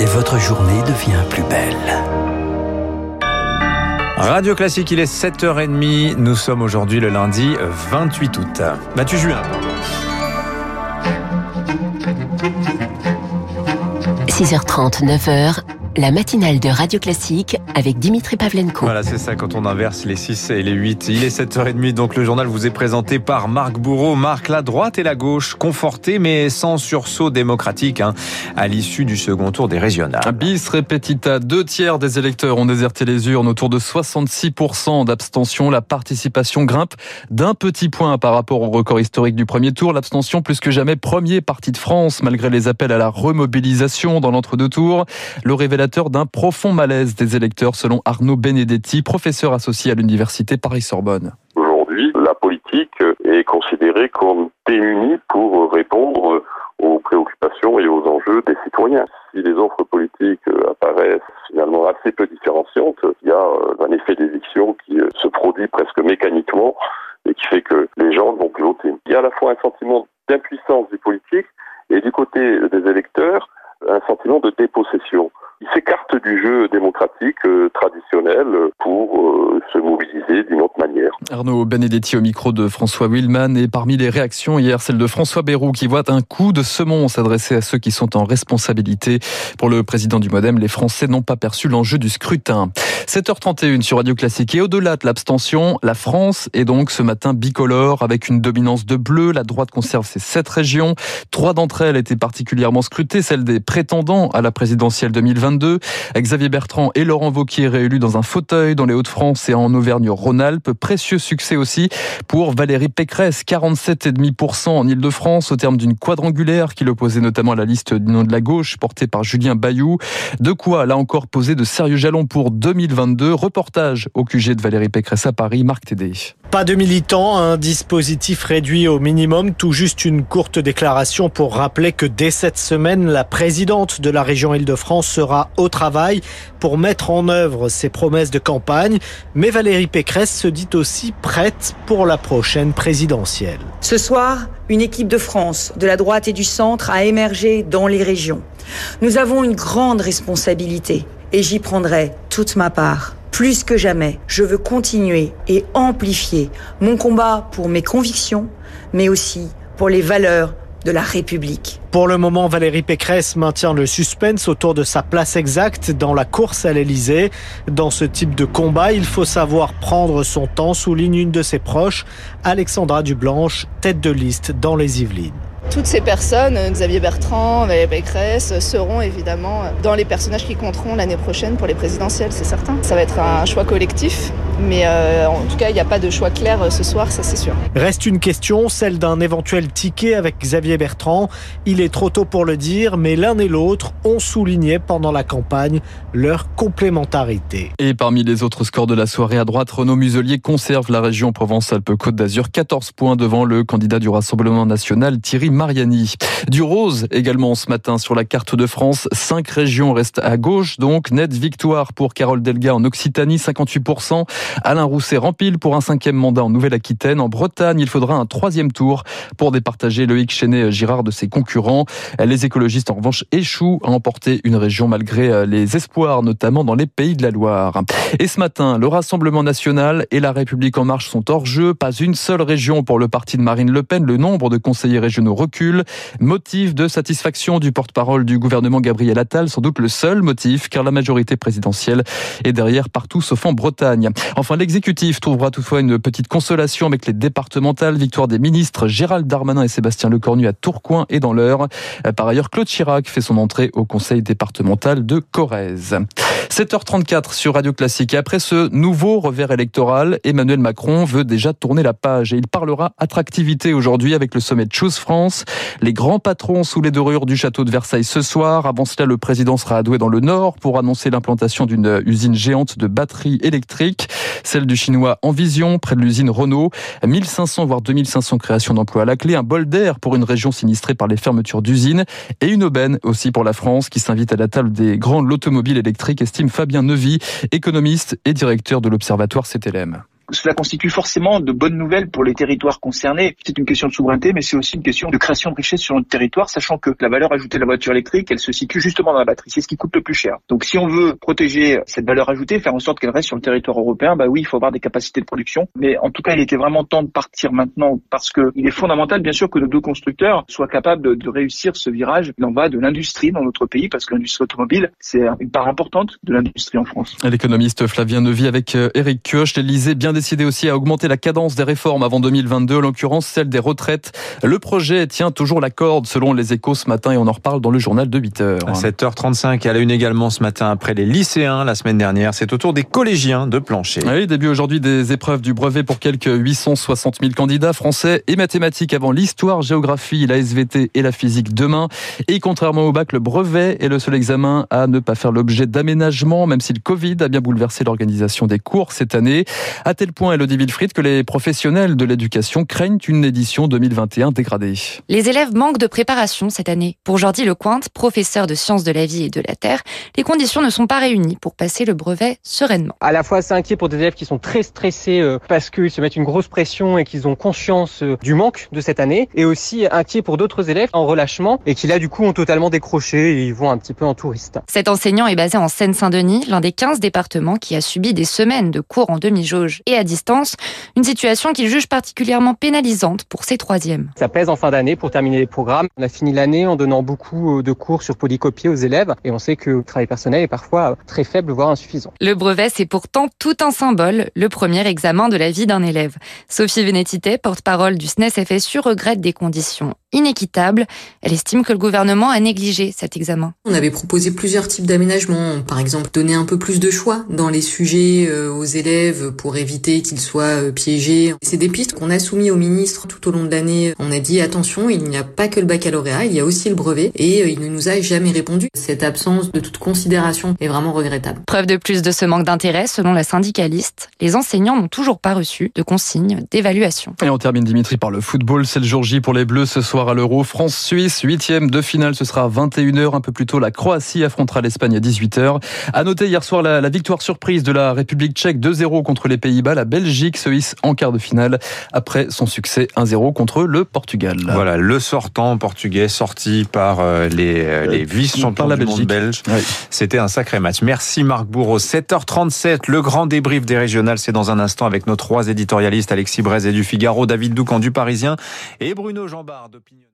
et votre journée devient plus belle. Radio Classique, il est 7h30. Nous sommes aujourd'hui le lundi 28 août. Mathieu Juin. 6h30, 9h, la matinale de Radio Classique avec Dimitri Pavlenko. Voilà, c'est ça quand on inverse les 6 et les 8. Il est 7h30, donc le journal vous est présenté par Marc Bourreau. Marc, la droite et la gauche, confortées mais sans sursaut démocratique hein, à l'issue du second tour des régionales. Bis repetita, deux tiers des électeurs ont déserté les urnes, autour de 66% d'abstention. La participation grimpe d'un petit point par rapport au record historique du premier tour. L'abstention plus que jamais premier parti de France, malgré les appels à la remobilisation dans l'entre-deux tours. Le révélateur d'un profond malaise des électeurs, selon Arnaud Benedetti, professeur associé à l'université Paris-Sorbonne. Aujourd'hui, la politique est considérée comme démunie pour répondre aux préoccupations et aux enjeux des citoyens. Si les offres politiques apparaissent finalement assez peu différenciantes, il y a un effet d'éviction qui se produit presque mécaniquement et qui fait que les gens ne vont plus voter. Il y a à la fois un sentiment d'impuissance du politique et du côté des électeurs, un sentiment de dépossession. S'écarte du jeu démocratique euh, traditionnel pour euh, se mobiliser d'une autre manière. Arnaud Benedetti au micro de François Willman et parmi les réactions hier, celle de François Bayrou qui voit un coup de semon s'adresser à ceux qui sont en responsabilité. Pour le président du Modem, les Français n'ont pas perçu l'enjeu du scrutin. 7h31 sur Radio Classique et au-delà de l'abstention, la France est donc ce matin bicolore avec une dominance de bleu. La droite conserve ses sept régions. Trois d'entre elles étaient particulièrement scrutées, celle des prétendants à la présidentielle 2020 Xavier Bertrand et Laurent Vauquier réélus dans un fauteuil dans les Hauts-de-France et en Auvergne-Rhône-Alpes. Précieux succès aussi pour Valérie Pécresse, 47,5% en Ile-de-France au terme d'une quadrangulaire qui l'opposait notamment à la liste du nom de la gauche portée par Julien Bayou. De quoi, là encore, poser de sérieux jalons pour 2022. Reportage au QG de Valérie Pécresse à Paris, Marc Tédé. Pas de militants, un dispositif réduit au minimum, tout juste une courte déclaration pour rappeler que dès cette semaine, la présidente de la région Île-de-France sera au travail pour mettre en œuvre ses promesses de campagne. Mais Valérie Pécresse se dit aussi prête pour la prochaine présidentielle. Ce soir, une équipe de France, de la droite et du centre a émergé dans les régions. Nous avons une grande responsabilité et j'y prendrai toute ma part. Plus que jamais, je veux continuer et amplifier mon combat pour mes convictions, mais aussi pour les valeurs de la République. Pour le moment, Valérie Pécresse maintient le suspense autour de sa place exacte dans la course à l'Elysée. Dans ce type de combat, il faut savoir prendre son temps, souligne une de ses proches, Alexandra Dublanche, tête de liste dans les Yvelines. Toutes ces personnes, Xavier Bertrand, Valérie Pécresse, seront évidemment dans les personnages qui compteront l'année prochaine pour les présidentielles, c'est certain. Ça va être un choix collectif, mais euh, en tout cas, il n'y a pas de choix clair ce soir, ça c'est sûr. Reste une question, celle d'un éventuel ticket avec Xavier Bertrand. Il est trop tôt pour le dire, mais l'un et l'autre ont souligné pendant la campagne leur complémentarité. Et parmi les autres scores de la soirée à droite, Renaud Muselier conserve la région Provence-Alpes-Côte d'Azur, 14 points devant le candidat du Rassemblement national, Thierry Mariani. Du rose également ce matin sur la carte de France. Cinq régions restent à gauche, donc nette victoire pour Carole Delga en Occitanie, 58%. Alain Rousset rempile pour un cinquième mandat en Nouvelle-Aquitaine. En Bretagne, il faudra un troisième tour pour départager Loïc Chenet-Girard de ses concurrents. Les écologistes, en revanche, échouent à emporter une région malgré les espoirs, notamment dans les pays de la Loire. Et ce matin, le Rassemblement national et la République en marche sont hors jeu. Pas une seule région pour le parti de Marine Le Pen. Le nombre de conseillers régionaux recul. Motif de satisfaction du porte-parole du gouvernement Gabriel Attal, sans doute le seul motif, car la majorité présidentielle est derrière partout sauf en Bretagne. Enfin, l'exécutif trouvera toutefois une petite consolation avec les départementales. Victoire des ministres Gérald Darmanin et Sébastien Lecornu à Tourcoing et dans l'Eure. Par ailleurs, Claude Chirac fait son entrée au conseil départemental de Corrèze. 7h34 sur Radio Classique. Et après ce nouveau revers électoral, Emmanuel Macron veut déjà tourner la page et il parlera attractivité aujourd'hui avec le sommet de Choose France. Les grands patrons sous les dorures du château de Versailles ce soir. Avant cela, le président sera à Douai dans le Nord pour annoncer l'implantation d'une usine géante de batteries électriques, celle du chinois Envision, près de l'usine Renault. 1500 voire 2500 créations d'emplois à la clé, un bol d'air pour une région sinistrée par les fermetures d'usines et une aubaine aussi pour la France qui s'invite à la table des grands l'automobile électrique, Fabien Neuvy, économiste et directeur de l'Observatoire CTLM. Cela constitue forcément de bonnes nouvelles pour les territoires concernés. C'est une question de souveraineté, mais c'est aussi une question de création de richesse sur notre territoire, sachant que la valeur ajoutée de la voiture électrique, elle se situe justement dans la batterie. C'est ce qui coûte le plus cher. Donc si on veut protéger cette valeur ajoutée, faire en sorte qu'elle reste sur le territoire européen, bah oui, il faut avoir des capacités de production. Mais en tout cas, il était vraiment temps de partir maintenant parce que il est fondamental, bien sûr, que nos deux constructeurs soient capables de, réussir ce virage. Il en va de l'industrie dans notre pays parce que l'industrie automobile, c'est une part importante de l'industrie en France. L'économiste Flavien avec Eric euh, Kioch, l'Elysée bien décidé aussi à augmenter la cadence des réformes avant 2022, en l'occurrence celle des retraites. Le projet tient toujours la corde selon les échos ce matin et on en reparle dans le journal de 8h. À 7h35, à la une également ce matin après les lycéens la semaine dernière, c'est au tour des collégiens de plancher. Oui, début aujourd'hui des épreuves du brevet pour quelques 860 000 candidats français et mathématiques avant l'histoire, géographie, la SVT et la physique demain. Et contrairement au bac, le brevet est le seul examen à ne pas faire l'objet d'aménagement, même si le Covid a bien bouleversé l'organisation des cours cette année. Tel point, Elodie Wilfried, que les professionnels de l'éducation craignent une édition 2021 dégradée. Les élèves manquent de préparation cette année. Pour Jordi Lecointe, professeur de sciences de la vie et de la terre, les conditions ne sont pas réunies pour passer le brevet sereinement. À la fois, c'est inquiet pour des élèves qui sont très stressés euh, parce qu'ils se mettent une grosse pression et qu'ils ont conscience euh, du manque de cette année, et aussi inquiet pour d'autres élèves en relâchement et qui là, du coup, ont totalement décroché et ils vont un petit peu en touriste. Cet enseignant est basé en Seine-Saint-Denis, l'un des 15 départements qui a subi des semaines de cours en demi-jauge et à distance, une situation qu'il juge particulièrement pénalisante pour ses troisièmes. Ça pèse en fin d'année pour terminer les programmes. On a fini l'année en donnant beaucoup euh, de cours sur polycopier aux élèves et on sait que le travail personnel est parfois très faible, voire insuffisant. Le brevet, c'est pourtant tout un symbole, le premier examen de la vie d'un élève. Sophie Vénétité, porte-parole du SNES FSU, regrette des conditions inéquitable. Elle estime que le gouvernement a négligé cet examen. On avait proposé plusieurs types d'aménagements, par exemple donner un peu plus de choix dans les sujets euh, aux élèves pour éviter qu'ils soient euh, piégés. C'est des pistes qu'on a soumis au ministre tout au long de l'année. On a dit attention, il n'y a pas que le baccalauréat, il y a aussi le brevet et euh, il ne nous a jamais répondu. Cette absence de toute considération est vraiment regrettable. Preuve de plus de ce manque d'intérêt, selon la syndicaliste, les enseignants n'ont toujours pas reçu de consignes d'évaluation. Et on termine Dimitri par le football, c'est le jour J pour les Bleus ce soir à l'Euro. France-Suisse, huitième de finale, ce sera à 21h. Un peu plus tôt, la Croatie affrontera l'Espagne à 18h. À noter hier soir la, victoire surprise de la République tchèque 2-0 contre les Pays-Bas. La Belgique se hisse en quart de finale après son succès 1-0 contre le Portugal. Voilà, le sortant portugais sorti par euh, les, euh, les vice-champions du monde belge. C'était un sacré match. Merci Marc Bourreau. 7h37, le grand débrief des régionales, c'est dans un instant avec nos trois éditorialistes Alexis Brez et du Figaro, David Doucan du Parisien et Bruno Jambard d'Opinion.